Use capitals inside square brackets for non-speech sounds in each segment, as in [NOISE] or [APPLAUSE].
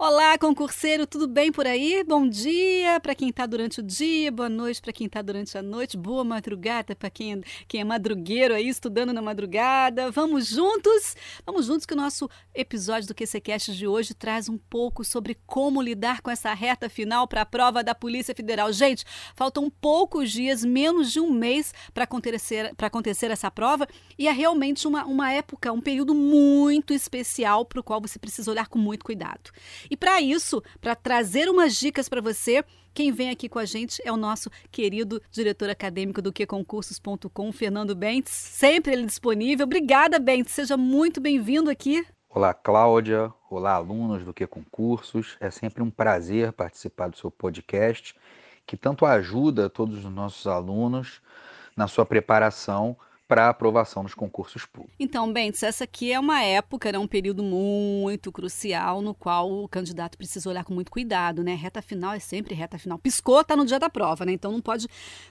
Olá, concurseiro, tudo bem por aí? Bom dia para quem está durante o dia, boa noite para quem está durante a noite, boa madrugada para quem, quem é madrugueiro aí, estudando na madrugada. Vamos juntos? Vamos juntos que o nosso episódio do QCCast de hoje traz um pouco sobre como lidar com essa reta final para a prova da Polícia Federal. Gente, faltam poucos dias, menos de um mês para acontecer, acontecer essa prova e é realmente uma, uma época, um período muito especial para o qual você precisa olhar com muito cuidado. E para isso, para trazer umas dicas para você, quem vem aqui com a gente é o nosso querido diretor acadêmico do QConcursos.com, Fernando Bentes. Sempre ele disponível. Obrigada, Bentes. Seja muito bem-vindo aqui. Olá, Cláudia. Olá, alunos do QConcursos. É sempre um prazer participar do seu podcast, que tanto ajuda todos os nossos alunos na sua preparação para aprovação nos concursos públicos. Então, Bentes, essa aqui é uma época, né, um período muito crucial no qual o candidato precisa olhar com muito cuidado, né? Reta final é sempre reta final. Piscou, tá no dia da prova, né? Então não pode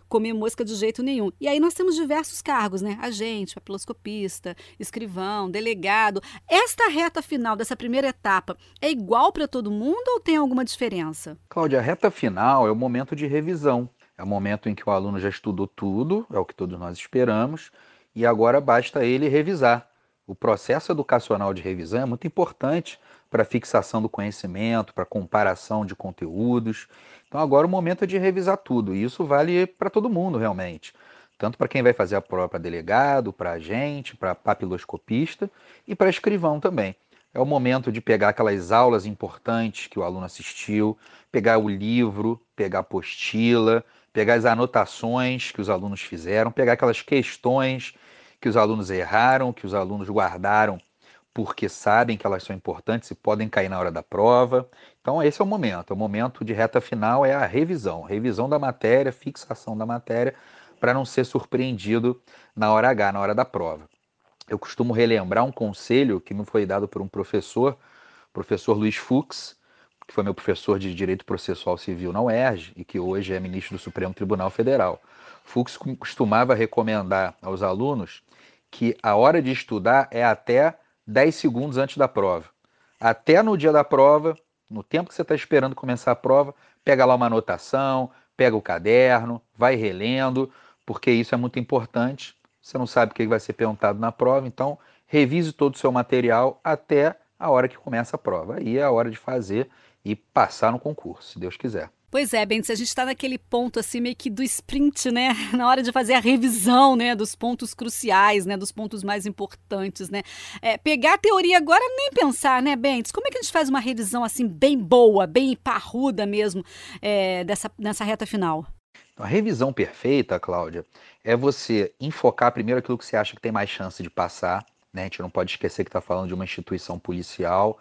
comer mosca de jeito nenhum. E aí nós temos diversos cargos, né? Agente, papiloscopista, escrivão, delegado. Esta reta final dessa primeira etapa é igual para todo mundo ou tem alguma diferença? Cláudia, a reta final é o momento de revisão. É o momento em que o aluno já estudou tudo, é o que todos nós esperamos, e agora basta ele revisar. O processo educacional de revisão é muito importante para fixação do conhecimento, para comparação de conteúdos. Então agora o momento é de revisar tudo, e isso vale para todo mundo realmente. Tanto para quem vai fazer a prova para delegado, para agente, para papiloscopista e para escrivão também. É o momento de pegar aquelas aulas importantes que o aluno assistiu, pegar o livro, pegar a apostila, pegar as anotações que os alunos fizeram, pegar aquelas questões que os alunos erraram, que os alunos guardaram porque sabem que elas são importantes e podem cair na hora da prova. Então, esse é o momento. O momento de reta final é a revisão. Revisão da matéria, fixação da matéria, para não ser surpreendido na hora H, na hora da prova. Eu costumo relembrar um conselho que me foi dado por um professor, professor Luiz Fux, que foi meu professor de Direito Processual Civil na UERJ e que hoje é ministro do Supremo Tribunal Federal. Fux costumava recomendar aos alunos que a hora de estudar é até 10 segundos antes da prova. Até no dia da prova, no tempo que você está esperando começar a prova, pega lá uma anotação, pega o caderno, vai relendo, porque isso é muito importante. Você não sabe o que vai ser perguntado na prova, então revise todo o seu material até a hora que começa a prova. Aí é a hora de fazer e passar no concurso, se Deus quiser. Pois é, Bentes, a gente está naquele ponto assim meio que do sprint, né? [LAUGHS] Na hora de fazer a revisão, né? Dos pontos cruciais, né? Dos pontos mais importantes, né? É, pegar a teoria agora nem pensar, né, Bentes? Como é que a gente faz uma revisão assim bem boa, bem parruda mesmo é, dessa, nessa reta final? Então, a revisão perfeita, Cláudia, é você enfocar primeiro aquilo que você acha que tem mais chance de passar, né? A gente não pode esquecer que está falando de uma instituição policial,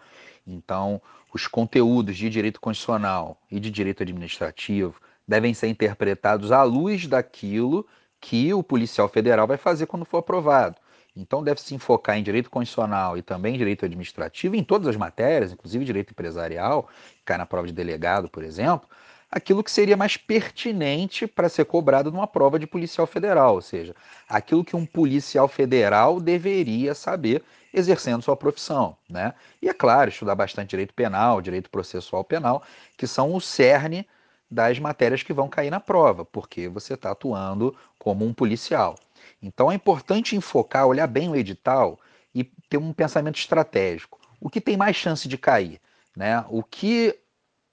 então os conteúdos de direito constitucional e de direito administrativo devem ser interpretados à luz daquilo que o policial federal vai fazer quando for aprovado. Então deve se enfocar em direito constitucional e também direito administrativo, em todas as matérias, inclusive direito empresarial, que cai na prova de delegado, por exemplo, aquilo que seria mais pertinente para ser cobrado numa prova de policial federal, ou seja, aquilo que um policial federal deveria saber exercendo sua profissão, né? E é claro, estudar bastante direito penal, direito processual penal, que são o cerne das matérias que vão cair na prova, porque você está atuando como um policial. Então é importante enfocar, olhar bem o edital e ter um pensamento estratégico. O que tem mais chance de cair? Né? O que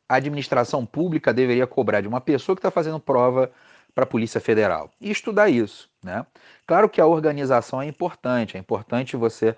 a administração pública deveria cobrar de uma pessoa que está fazendo prova para a Polícia Federal? E estudar isso. Né? Claro que a organização é importante, é importante você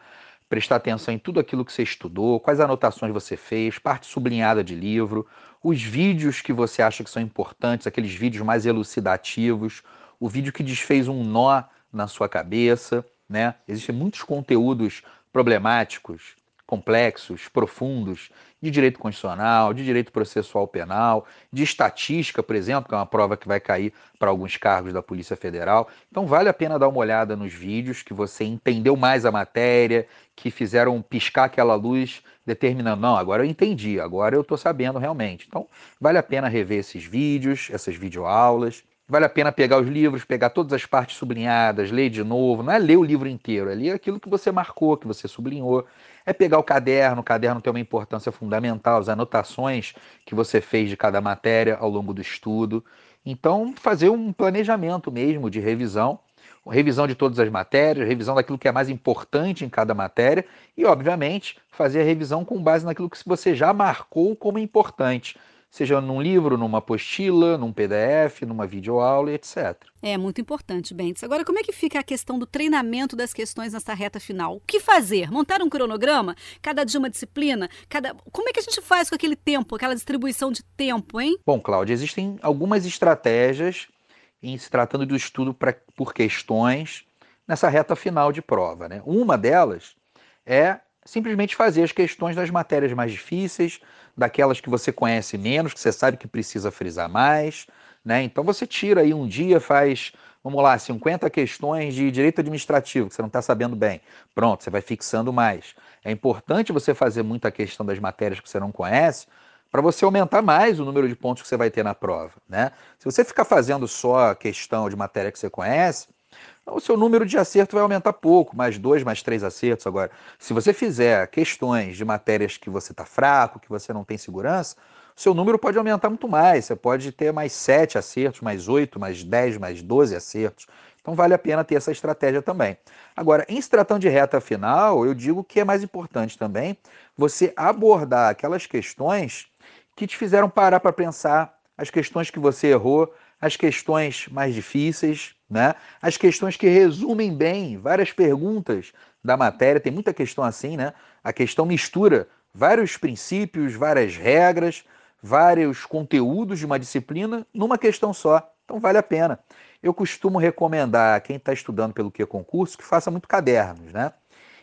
prestar atenção em tudo aquilo que você estudou, quais anotações você fez, parte sublinhada de livro, os vídeos que você acha que são importantes, aqueles vídeos mais elucidativos, o vídeo que desfez um nó na sua cabeça, né? Existem muitos conteúdos problemáticos complexos, profundos, de direito constitucional, de direito processual penal, de estatística, por exemplo, que é uma prova que vai cair para alguns cargos da Polícia Federal. Então vale a pena dar uma olhada nos vídeos que você entendeu mais a matéria, que fizeram piscar aquela luz, determinando, não, agora eu entendi, agora eu estou sabendo realmente. Então vale a pena rever esses vídeos, essas videoaulas. vale a pena pegar os livros, pegar todas as partes sublinhadas, ler de novo. Não é ler o livro inteiro, é ler aquilo que você marcou, que você sublinhou. É pegar o caderno, o caderno tem uma importância fundamental, as anotações que você fez de cada matéria ao longo do estudo. Então, fazer um planejamento mesmo de revisão, revisão de todas as matérias, revisão daquilo que é mais importante em cada matéria e, obviamente, fazer a revisão com base naquilo que você já marcou como importante seja num livro, numa apostila, num PDF, numa videoaula, etc. É muito importante, Bentes. Agora, como é que fica a questão do treinamento das questões nessa reta final? O que fazer? Montar um cronograma? Cada dia uma disciplina? Cada... Como é que a gente faz com aquele tempo, aquela distribuição de tempo, hein? Bom, Cláudia, existem algumas estratégias em se tratando do estudo pra, por questões nessa reta final de prova. Né? Uma delas é simplesmente fazer as questões das matérias mais difíceis, daquelas que você conhece menos, que você sabe que precisa frisar mais, né? Então você tira aí um dia, faz, vamos lá, 50 questões de direito administrativo que você não está sabendo bem. Pronto, você vai fixando mais. É importante você fazer muita questão das matérias que você não conhece, para você aumentar mais o número de pontos que você vai ter na prova, né? Se você ficar fazendo só questão de matéria que você conhece, o seu número de acerto vai aumentar pouco, mais dois, mais três acertos. Agora, se você fizer questões de matérias que você está fraco, que você não tem segurança, o seu número pode aumentar muito mais. Você pode ter mais sete acertos, mais oito, mais dez, mais doze acertos. Então vale a pena ter essa estratégia também. Agora, em se tratando de reta final, eu digo que é mais importante também você abordar aquelas questões que te fizeram parar para pensar, as questões que você errou, as questões mais difíceis, né? as questões que resumem bem várias perguntas da matéria. Tem muita questão assim, né? A questão mistura vários princípios, várias regras, vários conteúdos de uma disciplina numa questão só. Então vale a pena. Eu costumo recomendar a quem está estudando pelo que concurso que faça muito cadernos, né?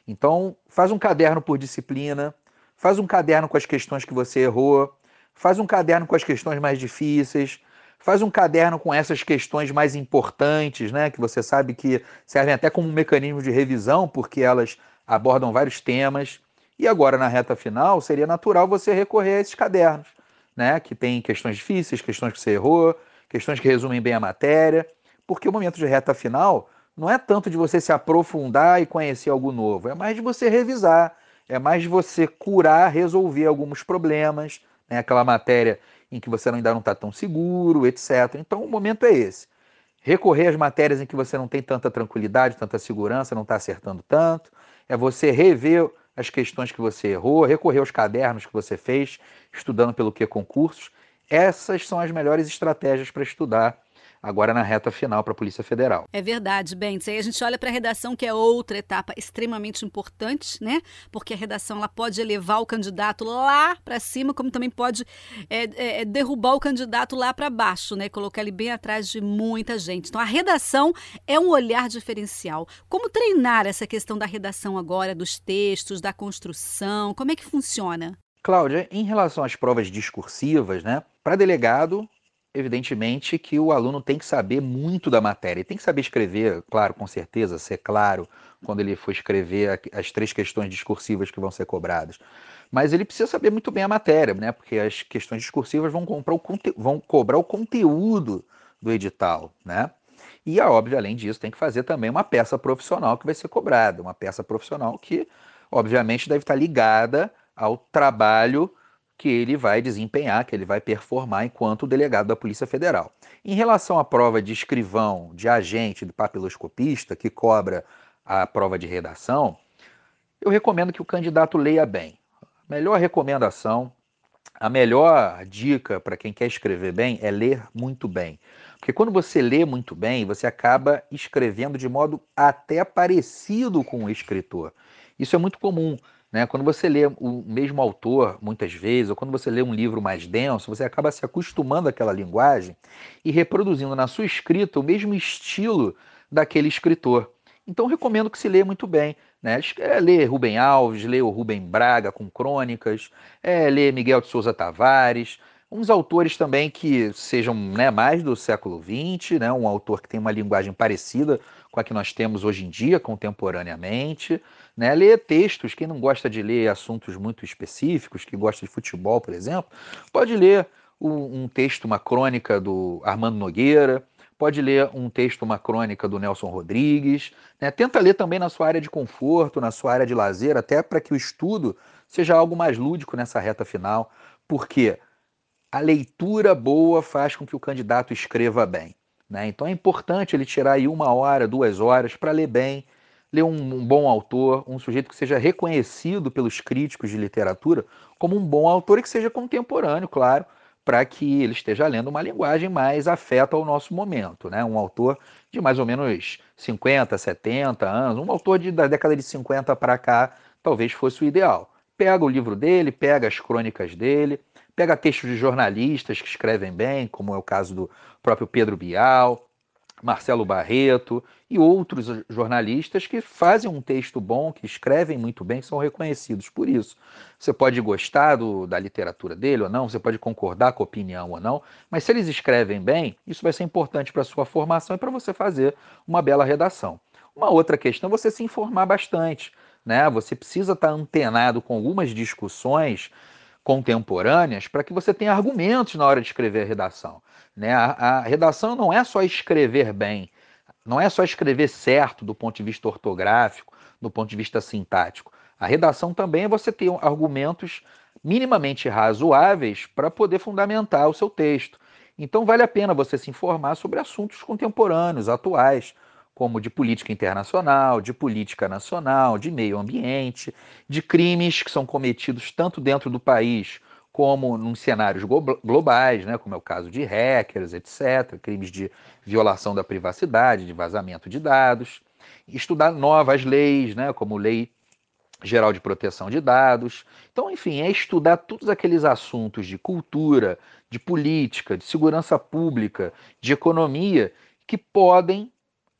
Então faz um caderno por disciplina, faz um caderno com as questões que você errou, faz um caderno com as questões mais difíceis, Faz um caderno com essas questões mais importantes, né, que você sabe que servem até como um mecanismo de revisão, porque elas abordam vários temas. E agora, na reta final, seria natural você recorrer a esses cadernos, né, que tem questões difíceis, questões que você errou, questões que resumem bem a matéria, porque o momento de reta final não é tanto de você se aprofundar e conhecer algo novo, é mais de você revisar, é mais de você curar, resolver alguns problemas, né, aquela matéria em que você ainda não está tão seguro, etc. Então o momento é esse. Recorrer às matérias em que você não tem tanta tranquilidade, tanta segurança, não está acertando tanto. É você rever as questões que você errou, recorrer aos cadernos que você fez, estudando pelo que concursos. Essas são as melhores estratégias para estudar agora na reta final para a Polícia Federal. É verdade, Bentes. Aí a gente olha para a redação, que é outra etapa extremamente importante, né? Porque a redação ela pode elevar o candidato lá para cima, como também pode é, é, é, derrubar o candidato lá para baixo, né? Colocar ele bem atrás de muita gente. Então a redação é um olhar diferencial. Como treinar essa questão da redação agora, dos textos, da construção? Como é que funciona? Cláudia, em relação às provas discursivas, né? Para delegado, evidentemente que o aluno tem que saber muito da matéria. Tem que saber escrever, claro, com certeza, ser claro quando ele for escrever as três questões discursivas que vão ser cobradas. Mas ele precisa saber muito bem a matéria, né? Porque as questões discursivas vão, comprar o vão cobrar o conteúdo do edital, né? E, óbvio, além disso, tem que fazer também uma peça profissional que vai ser cobrada, uma peça profissional que, obviamente, deve estar ligada ao trabalho que ele vai desempenhar, que ele vai performar enquanto delegado da Polícia Federal. Em relação à prova de escrivão, de agente, do papiloscopista, que cobra a prova de redação, eu recomendo que o candidato leia bem. A melhor recomendação, a melhor dica para quem quer escrever bem é ler muito bem. Porque quando você lê muito bem, você acaba escrevendo de modo até parecido com o escritor. Isso é muito comum. Né? Quando você lê o mesmo autor, muitas vezes, ou quando você lê um livro mais denso, você acaba se acostumando àquela linguagem e reproduzindo na sua escrita o mesmo estilo daquele escritor. Então, recomendo que se leia muito bem. Né? É ler Rubem Alves, ler o Rubem Braga com crônicas, é ler Miguel de Souza Tavares, uns autores também que sejam né, mais do século XX, né? um autor que tem uma linguagem parecida com a que nós temos hoje em dia, contemporaneamente. Né? Ler textos, quem não gosta de ler assuntos muito específicos, que gosta de futebol, por exemplo, pode ler um, um texto, uma crônica do Armando Nogueira, pode ler um texto, uma crônica do Nelson Rodrigues, né? tenta ler também na sua área de conforto, na sua área de lazer, até para que o estudo seja algo mais lúdico nessa reta final, porque a leitura boa faz com que o candidato escreva bem. Né? Então é importante ele tirar aí uma hora, duas horas para ler bem, ler um, um, bom autor, um sujeito que seja reconhecido pelos críticos de literatura como um bom autor e que seja contemporâneo, claro, para que ele esteja lendo uma linguagem mais afeta ao nosso momento. Né? Um autor de mais ou menos 50, 70 anos, um autor de, da década de 50 para cá, talvez fosse o ideal. Pega o livro dele, pega as crônicas dele, pega textos de jornalistas que escrevem bem, como é o caso do próprio Pedro Bial, Marcelo Barreto e outros jornalistas que fazem um texto bom, que escrevem muito bem, que são reconhecidos por isso. Você pode gostar do, da literatura dele ou não, você pode concordar com a opinião ou não, mas se eles escrevem bem, isso vai ser importante para a sua formação e para você fazer uma bela redação. Uma outra questão é você se informar bastante. Né? Você precisa estar antenado com algumas discussões contemporâneas para que você tenha argumentos na hora de escrever a redação. Né? A, a, redação não é só escrever bem, não é só escrever certo do ponto de vista ortográfico, do ponto de vista sintático. A redação também é você ter argumentos minimamente razoáveis para poder fundamentar o seu texto. Então vale a pena você se informar sobre assuntos contemporâneos, atuais, como de política internacional, de política nacional, de meio ambiente, de crimes que são cometidos tanto dentro do país como em cenários globais, né, como é o caso de hackers, etc., crimes de violação da privacidade, de vazamento de dados, estudar novas leis, né, como Lei Geral de Proteção de Dados. Então, enfim, é estudar todos aqueles assuntos de cultura, de política, de segurança pública, de economia, que podem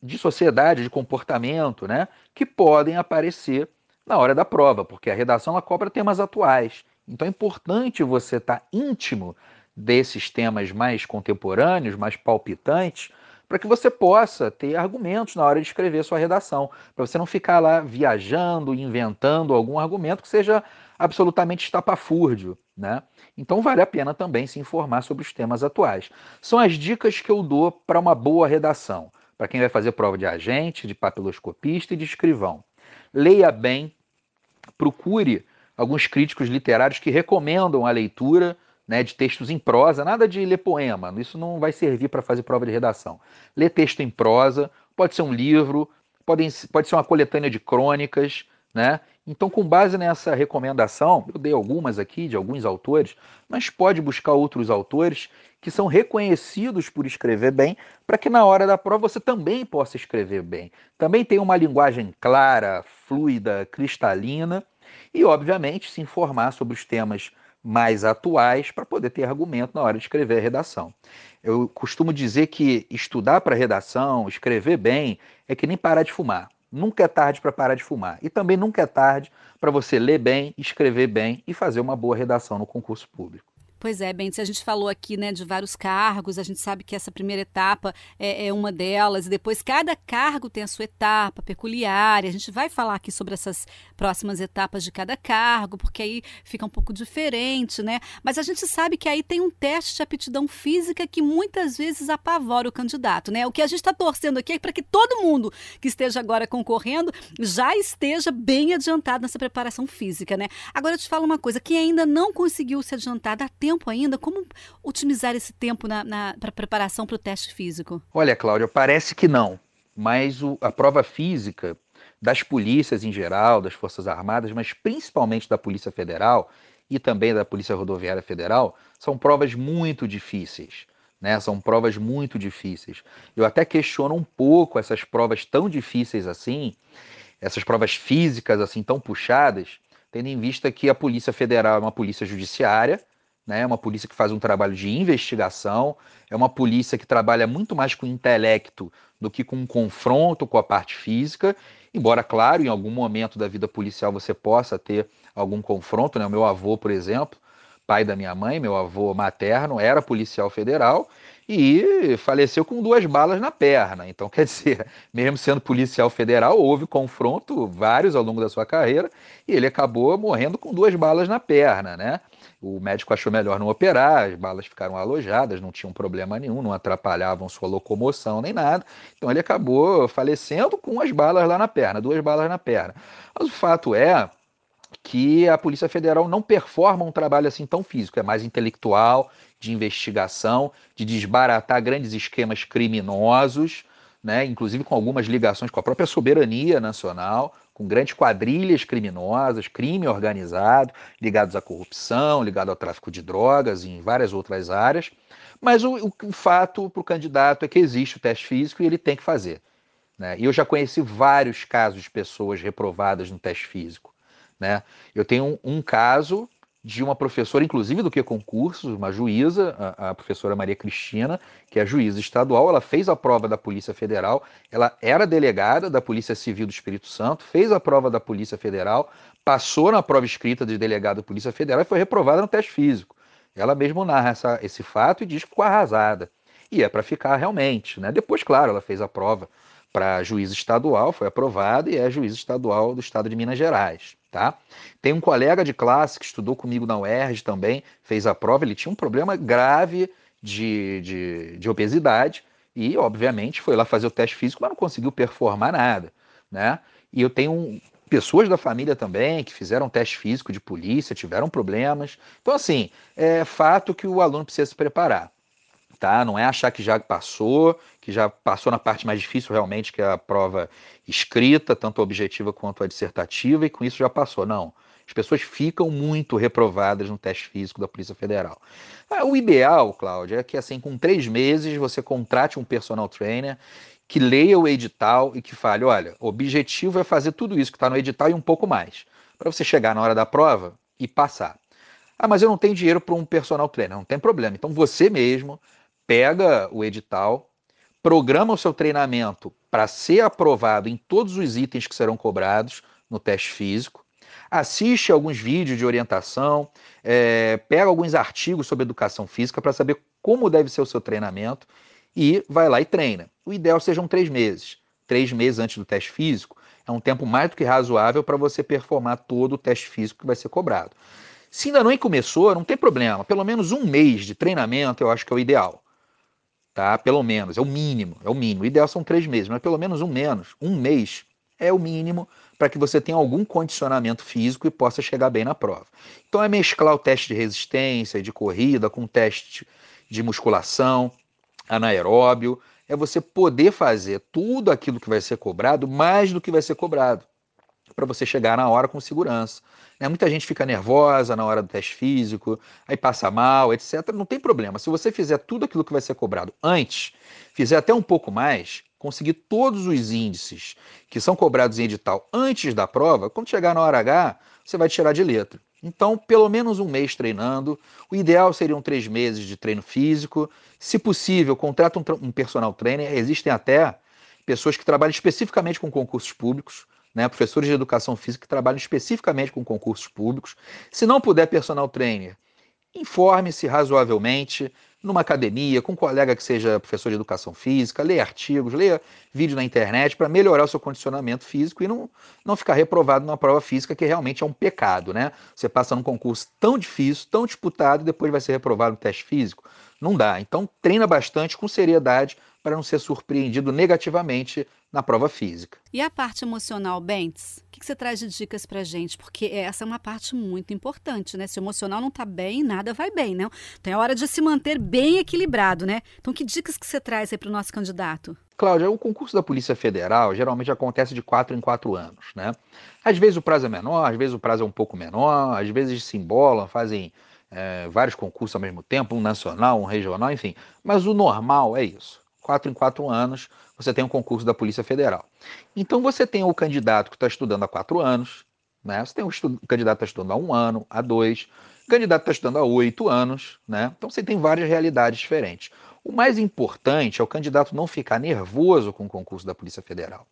de sociedade, de comportamento, né, que podem aparecer na hora da prova, porque a redação ela cobra temas atuais. Então é importante você estar tá íntimo desses temas mais contemporâneos, mais palpitantes, para que você possa ter argumentos na hora de escrever sua redação, para você não ficar lá viajando, inventando algum argumento que seja absolutamente estapafúrdio, né? Então vale a pena também se informar sobre os temas atuais. São as dicas que eu dou para uma boa redação para quem vai fazer prova de agente, de papiloscopista e de escrivão. Leia bem, procure alguns críticos literários que recomendam a leitura né, de textos em prosa, nada de ler poema, isso não vai servir para fazer prova de redação. Lê texto em prosa, pode ser um livro, pode, pode ser uma coletânea de crônicas, né? Então, com base nessa recomendação, eu dei algumas aqui de alguns autores, mas pode buscar outros autores que são reconhecidos por escrever bem, para que na hora da prova você também possa escrever bem. Também tem uma linguagem clara, fluida, cristalina e, obviamente, se informar sobre os temas mais atuais para poder ter argumento na hora de escrever a redação. Eu costumo dizer que estudar para redação, escrever bem, é que nem parar de fumar. Nunca é tarde para parar de fumar. E também nunca é tarde para você ler bem, escrever bem e fazer uma boa redação no concurso público. Pois é, Bentes, a gente falou aqui né, de vários cargos, a gente sabe que essa primeira etapa é, é, uma delas, e depois cada cargo tem a sua etapa peculiar, a gente vai falar aqui sobre essas próximas etapas de cada cargo, porque aí fica um pouco diferente, né? Mas a gente sabe que aí tem um teste de aptidão física que muitas vezes apavora o candidato, né? O que a gente está torcendo aqui é para que todo mundo que esteja agora concorrendo já esteja bem adiantado nessa preparação física, né? Agora eu te falo uma coisa, quem ainda não conseguiu se adiantar, dá tempo tempo ainda? Como otimizar esse tempo na, na para preparação para o teste físico? Olha, Cláudia, parece que não, mas o, a prova física das polícias em geral, das Forças Armadas, mas principalmente da Polícia Federal e também da Polícia Rodoviária Federal, são provas muito difíceis. Né? São provas muito difíceis. Eu até questiono um pouco essas provas tão difíceis assim, essas provas físicas assim tão puxadas, tendo em vista que a Polícia Federal é uma polícia judiciária, né? É uma polícia que faz um trabalho de investigação, é uma polícia que trabalha muito mais com intelecto do que com um confronto com a parte física, embora, claro, em algum momento da vida policial você possa ter algum confronto, né? O meu avô, por exemplo, pai da minha mãe, meu avô materno, era policial federal e faleceu com duas balas na perna. Então, [LAUGHS] quer dizer, mesmo sendo policial federal, houve confronto, vários ao longo da sua carreira, e ele acabou morrendo com duas balas na perna, né? O médico achou melhor não operar, as balas ficaram alojadas, não tinham problema nenhum, não atrapalhavam sua locomoção nem nada. Então ele acabou falecendo com as balas lá na perna, duas balas na perna. Mas o fato é que a Polícia Federal não performa um trabalho assim tão físico, é mais intelectual, de investigação, de desbaratar grandes esquemas criminosos, né, inclusive com algumas ligações com a própria soberania nacional, com grandes quadrilhas criminosas, crime organizado, ligados à corrupção, ligado ao tráfico de drogas e em várias outras áreas. Mas o, o, fato para o candidato é que existe o teste físico e ele tem que fazer. Né? E eu já conheci vários casos de pessoas reprovadas no teste físico. Né? Eu tenho um, um caso de uma professora, inclusive do que concursos, uma juíza, a, a, professora Maria Cristina, que é juíza estadual, ela fez a prova da Polícia Federal, ela era delegada da Polícia Civil do Espírito Santo, fez a prova da Polícia Federal, passou na prova escrita de delegado da Polícia Federal e foi reprovada no teste físico. Ela mesmo narra essa, esse fato e diz que ficou arrasada. E é para ficar realmente. Né? Depois, claro, ela fez a prova para juiz estadual, foi aprovada e é juiz estadual do estado de Minas Gerais. Tá? Tem um colega de classe que estudou comigo na UERJ também, fez a prova, ele tinha um problema grave de, de, de obesidade e, obviamente, foi lá fazer o teste físico, mas não conseguiu performar nada. Né? E eu tenho pessoas da família também que fizeram teste físico de polícia, tiveram problemas. Então, assim, é fato que o aluno precisa se preparar. Tá? Não é achar que já passou, que já passou na parte mais difícil realmente, que é a prova escrita, tanto a objetiva quanto a dissertativa, e com isso já passou. Não. As pessoas ficam muito reprovadas no teste físico da Polícia Federal. Ah, o ideal, Cláudia, é que assim, com três meses você contrate um personal trainer que leia o edital e que fale: olha, o objetivo é fazer tudo isso que está no edital e um pouco mais, para você chegar na hora da prova e passar. Ah, mas eu não tenho dinheiro para um personal trainer. Não tem problema. Então você mesmo pega o edital, programa o seu treinamento para ser aprovado em todos os itens que serão cobrados no teste físico, assiste alguns vídeos de orientação, é, pega alguns artigos sobre educação física para saber como deve ser o seu treinamento e vai lá e treina. O ideal sejam três meses. Três meses antes do teste físico é um tempo mais do que razoável para você performar todo o teste físico que vai ser cobrado. Se ainda não começou, não tem problema. Pelo menos um mês de treinamento eu acho que é o ideal tá? Pelo menos, é o mínimo, é o mínimo. O ideal são três meses, mas pelo menos um menos, um mês é o mínimo para que você tenha algum condicionamento físico e possa chegar bem na prova. Então é mesclar o teste de resistência e de corrida com o teste de musculação, anaeróbio, é você poder fazer tudo aquilo que vai ser cobrado mais do que vai ser cobrado, para você chegar na hora com segurança. Né? Muita gente fica nervosa na hora do teste físico, aí passa mal, etc. Não tem problema. Se você fizer tudo aquilo que vai ser cobrado antes, fizer até um pouco mais, conseguir todos os índices que são cobrados em edital antes da prova, quando chegar na hora H, você vai tirar de letra. Então, pelo menos um mês treinando. O ideal seriam três meses de treino físico. Se possível, contrata um, um personal trainer. Existem até pessoas que trabalham especificamente com concursos públicos né, professores de educação física que trabalham especificamente com concursos públicos. Se não puder personal trainer, informe-se razoavelmente numa academia, com um colega que seja professor de educação física, leia artigos, leia vídeo na internet para melhorar o seu condicionamento físico e não, não ficar reprovado numa prova física que realmente é um pecado, né? Você passa num concurso tão difícil, tão disputado e depois vai ser reprovado no teste físico. Não dá. Então treina bastante com seriedade para não ser surpreendido negativamente na prova física. E a parte emocional, Bentes? O que você traz de dicas para gente? Porque essa é uma parte muito importante, né? Se o emocional não está bem, nada vai bem, né? Então é hora de se manter bem equilibrado, né? Então que dicas que você traz aí para o nosso candidato? Cláudia, o concurso da Polícia Federal geralmente acontece de quatro em quatro anos, né? Às vezes o prazo é menor, às vezes o prazo é um pouco menor, às vezes se embolam, fazem é, vários concursos ao mesmo tempo, um nacional, um regional, enfim. Mas o normal é isso. Quatro em quatro anos, você tem um concurso da Polícia Federal. Então você tem o candidato que está estudando há quatro anos, né? Você tem o, o candidato que está estudando há um ano, há dois, o candidato está estudando há oito anos, né? Então você tem várias realidades diferentes. O mais importante é o candidato não ficar nervoso com o concurso da Polícia Federal.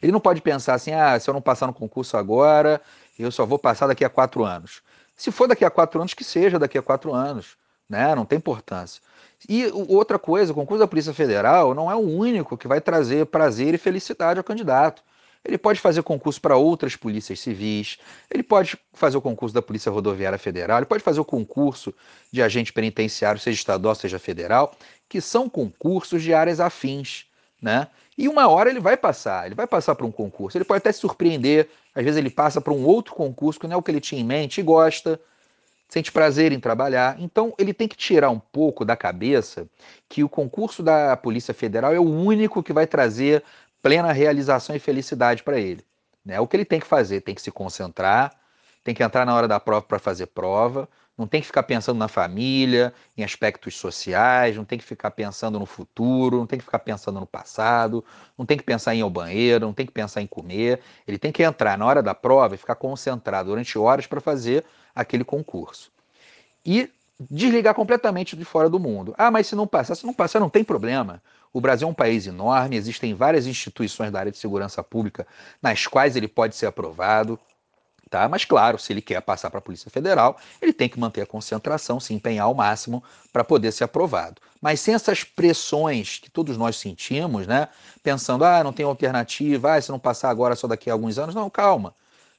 Ele não pode pensar assim, ah, se eu não passar no concurso agora, eu só vou passar daqui a quatro anos. Se for daqui a quatro anos, que seja daqui a quatro anos, né? Não tem importância. E outra coisa, o concurso da Polícia Federal não é o único que vai trazer prazer e felicidade ao candidato. Ele pode fazer concurso para outras polícias civis, ele pode fazer o concurso da Polícia Rodoviária Federal, ele pode fazer o concurso de agente penitenciário, seja estadual, seja federal, que são concursos de áreas afins, né? E uma hora ele vai passar, ele vai passar para um concurso, ele pode até se surpreender, às vezes ele passa para um outro concurso que não é o que ele tinha em mente e gosta, sente prazer em trabalhar. Então ele tem que tirar um pouco da cabeça que o concurso da Polícia Federal é o único que vai trazer plena realização e felicidade para ele. Né? O que ele tem que fazer? Tem que se concentrar, tem que entrar na hora da prova para fazer prova, não tem que ficar pensando na família, em aspectos sociais, não tem que ficar pensando no futuro, não tem que ficar pensando no passado, não tem que pensar em ir ao banheiro, não tem que pensar em comer. Ele tem que entrar na hora da prova e ficar concentrado durante horas para fazer aquele concurso. E desligar completamente de fora do mundo. Ah, mas se não passar, se não passar, não tem problema. O Brasil é um país enorme, existem várias instituições da área de segurança pública nas quais ele pode ser aprovado. Tá? Mas, claro, se ele quer passar para a Polícia Federal, ele tem que manter a concentração, se empenhar ao máximo para poder ser aprovado. Mas sem essas pressões que todos nós sentimos, né? pensando, ah, não tem alternativa, ah, se não passar agora, só daqui a alguns anos. Não, calma.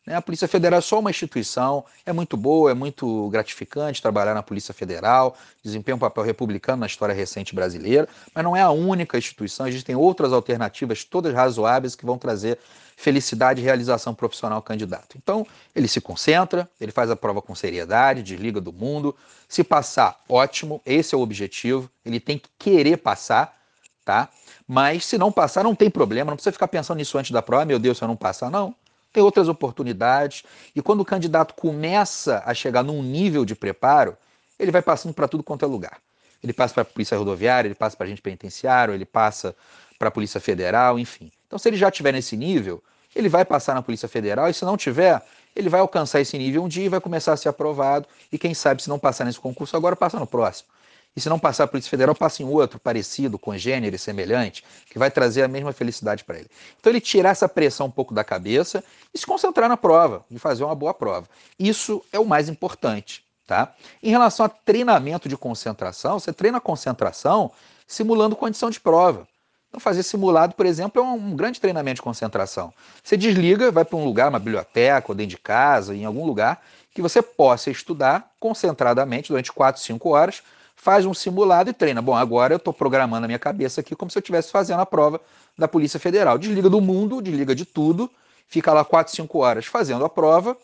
Né? A Polícia Federal é só uma instituição, é muito boa, é muito gratificante trabalhar na Polícia Federal, desempenha um papel republicano na história recente brasileira, mas não é a única instituição, existem outras alternativas, todas razoáveis, que vão trazer felicidade e realização profissional ao candidato. Então, ele se concentra, ele faz a prova com seriedade, desliga do mundo. Se passar, ótimo, esse é o objetivo, ele tem que querer passar, tá? Mas se não passar, não tem problema, não precisa ficar pensando nisso antes da prova, meu Deus, se eu não passar, não tem outras oportunidades. E quando o candidato começa a chegar num nível de preparo, ele vai passando para tudo quanto é lugar. Ele passa para a Polícia Rodoviária, ele passa para agente penitenciário, ele passa para a Polícia Federal, enfim. Então, se ele já estiver nesse nível, ele vai passar na Polícia Federal e, se não tiver, ele vai alcançar esse nível um dia e vai começar a ser aprovado. E quem sabe, se não passar nesse concurso agora, passa no próximo. E se não passar a Polícia Federal, passa em outro parecido, congênero e semelhante, que vai trazer a mesma felicidade para ele. Então ele tirar essa pressão um pouco da cabeça e se concentrar na prova, e fazer uma boa prova. Isso é o mais importante. Tá? Em relação a treinamento de concentração, você treina concentração simulando condição de prova. Então, fazer simulado, por exemplo, é um grande treinamento de concentração. Você desliga, vai para um lugar, uma biblioteca, ou dentro de casa, em algum lugar, que você possa estudar concentradamente durante 4, 5 horas, faz um simulado e treina. Bom, agora eu estou programando a minha cabeça aqui como se eu estivesse fazendo a prova da Polícia Federal. Desliga do mundo, desliga de tudo, fica lá 4, 5 horas fazendo a prova.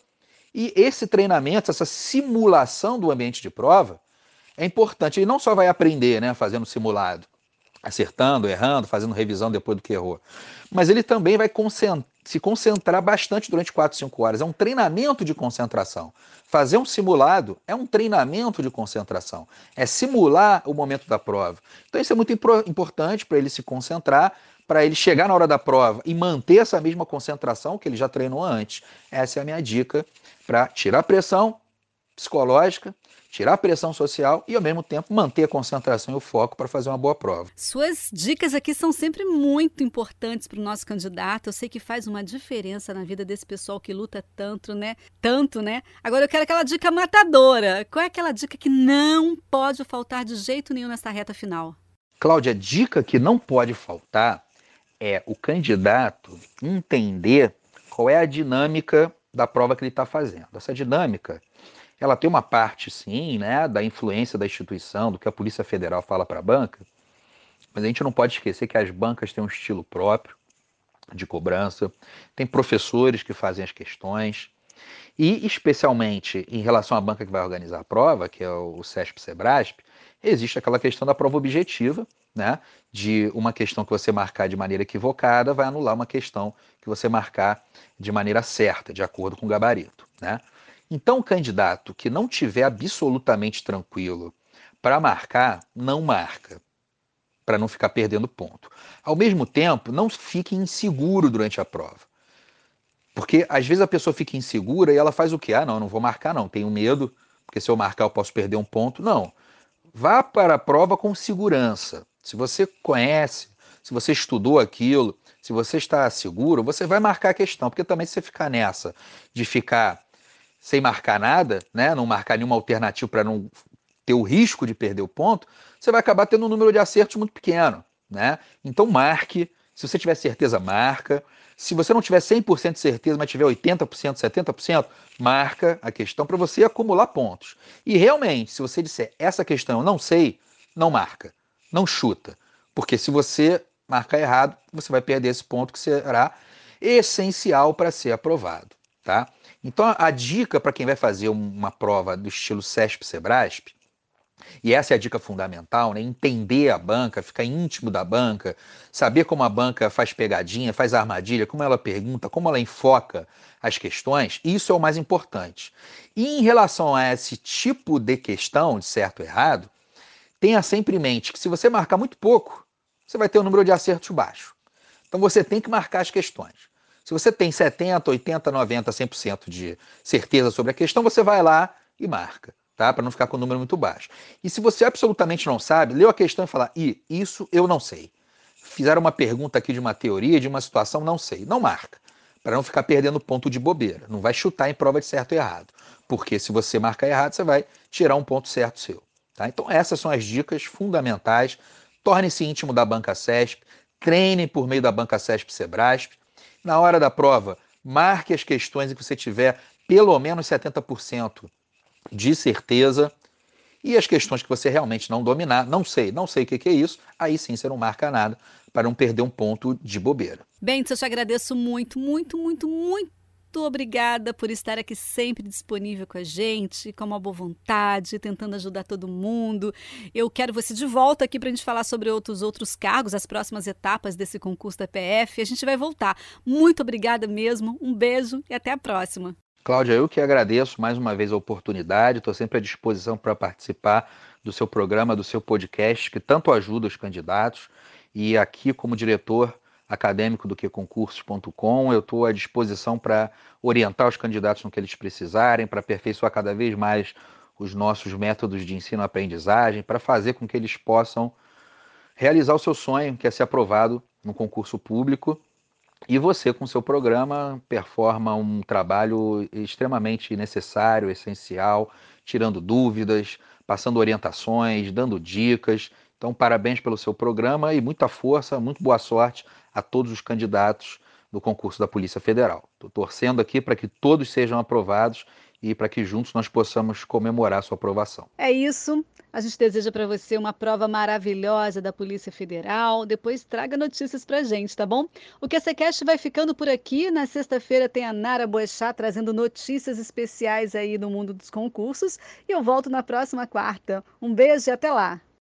E esse treinamento, essa simulação do ambiente de prova, é importante. Ele não só vai aprender, né, fazendo simulado, acertando, errando, fazendo revisão depois do que errou, mas ele também vai se concentrar bastante durante 4, 5 horas. É um treinamento de concentração. Fazer um simulado é um treinamento de concentração, é simular o momento da prova. Então isso é muito importante para ele se concentrar, para ele chegar na hora da prova e manter essa mesma concentração que ele já treinou antes. Essa é a minha dica para tirar a pressão psicológica tirar a pressão social e, ao mesmo tempo, manter a concentração e o foco para fazer uma boa prova. Suas dicas aqui são sempre muito importantes para o nosso candidato. Eu sei que faz uma diferença na vida desse pessoal que luta tanto, né? Tanto, né? Agora eu quero aquela dica matadora. Qual é aquela dica que não pode faltar de jeito nenhum nessa reta final? Cláudia, a dica que não pode faltar é o candidato entender qual é a dinâmica da prova que ele está fazendo. Essa dinâmica ela tem uma parte, sim, né, da influência da instituição, do que a Polícia Federal fala para a banca, mas a gente não pode esquecer que as bancas têm um estilo próprio de cobrança, tem professores que fazem as questões, e especialmente em relação à banca que vai organizar a prova, que é o CESP-SEBRASP, existe aquela questão da prova objetiva, né, de uma questão que você marcar de maneira equivocada vai anular uma questão que você marcar de maneira certa, de acordo com o gabarito, né? Então, o candidato que não tiver absolutamente tranquilo para marcar, não marca, para não ficar perdendo ponto. Ao mesmo tempo, não fique inseguro durante a prova. Porque às vezes a pessoa fica insegura e ela faz o quê? Ah, não, não vou marcar, não, tenho medo, porque se eu marcar eu posso perder um ponto. Não. Vá para a prova com segurança. Se você conhece, se você estudou aquilo, se você está seguro, você vai marcar a questão, porque também se você ficar nessa de ficar sem marcar nada, né? Não marcar nenhuma alternativa para não ter o risco de perder o ponto, você vai acabar tendo um número de acertos muito pequeno, né? Então marque, se você tiver certeza, marca. Se você não tiver 100% de certeza, mas tiver 80%, 70%, marca a questão para você acumular pontos. E realmente, se você disser essa questão eu não sei, não marca, não chuta. Porque se você marcar errado, você vai perder esse ponto que será essencial para ser aprovado, tá? Então a dica para quem vai fazer uma prova do estilo CESP-SEBRASP, e essa é a dica fundamental, né? Entender a banca, ficar íntimo da banca, saber como a banca faz pegadinha, faz armadilha, como ela pergunta, como ela enfoca as questões, isso é o mais importante. E em relação a esse tipo de questão, de certo ou errado, tenha sempre em mente que se você marcar muito pouco, você vai ter um número de acertos baixo. Então você tem que marcar as questões. Se você tem 70, 80, 90, 100% de certeza sobre a questão, você vai lá e marca, tá? Para não ficar com o número muito baixo. E se você absolutamente não sabe, leu a questão e fala: "E isso eu não sei". Fizeram uma pergunta aqui de uma teoria, de uma situação, não sei. Não marca, para não ficar perdendo ponto de bobeira. Não vai chutar em prova de certo e errado, porque se você marcar errado, você vai tirar um ponto certo seu, tá? Então essas são as dicas fundamentais. Torne-se íntimo da banca CESP, treine por meio da banca CESP Sebrasp. Na hora da prova, marque as questões em que você tiver pelo menos 70% de certeza. E as questões que você realmente não dominar, não sei, não sei o que, é isso, aí sim você não marca nada para não perder um ponto de bobeira. Bem, eu te agradeço muito, muito, muito, muito muito obrigada por estar aqui sempre disponível com a gente, com uma boa vontade, tentando ajudar todo mundo. Eu quero você de volta aqui para a gente falar sobre outros outros cargos, as próximas etapas desse concurso da PF. A gente vai voltar. Muito obrigada mesmo. Um beijo e até a próxima. Cláudia, eu que agradeço mais uma vez a oportunidade. Estou sempre à disposição para participar do seu programa, do seu podcast, que tanto ajuda os candidatos. E aqui, como diretor acadêmico do que concursos.com. Eu estou à disposição para orientar os candidatos no que eles precisarem, para aperfeiçoar cada vez mais os nossos métodos de ensino-aprendizagem, para fazer com que eles possam realizar o seu sonho, que é ser aprovado no concurso público. E você, com seu programa, performa um trabalho extremamente necessário, essencial, tirando dúvidas, passando orientações, dando dicas. Então, parabéns pelo seu programa e muita força, muito boa sorte a todos os candidatos do concurso da Polícia Federal. Estou torcendo aqui para que todos sejam aprovados e para que juntos nós possamos comemorar sua aprovação. É isso. A gente deseja para você uma prova maravilhosa da Polícia Federal. Depois traga notícias para gente, tá bom? O QCCast vai ficando por aqui. Na sexta-feira tem a Nara Boechat trazendo notícias especiais aí do mundo dos concursos. E eu volto na próxima quarta. Um beijo e até lá!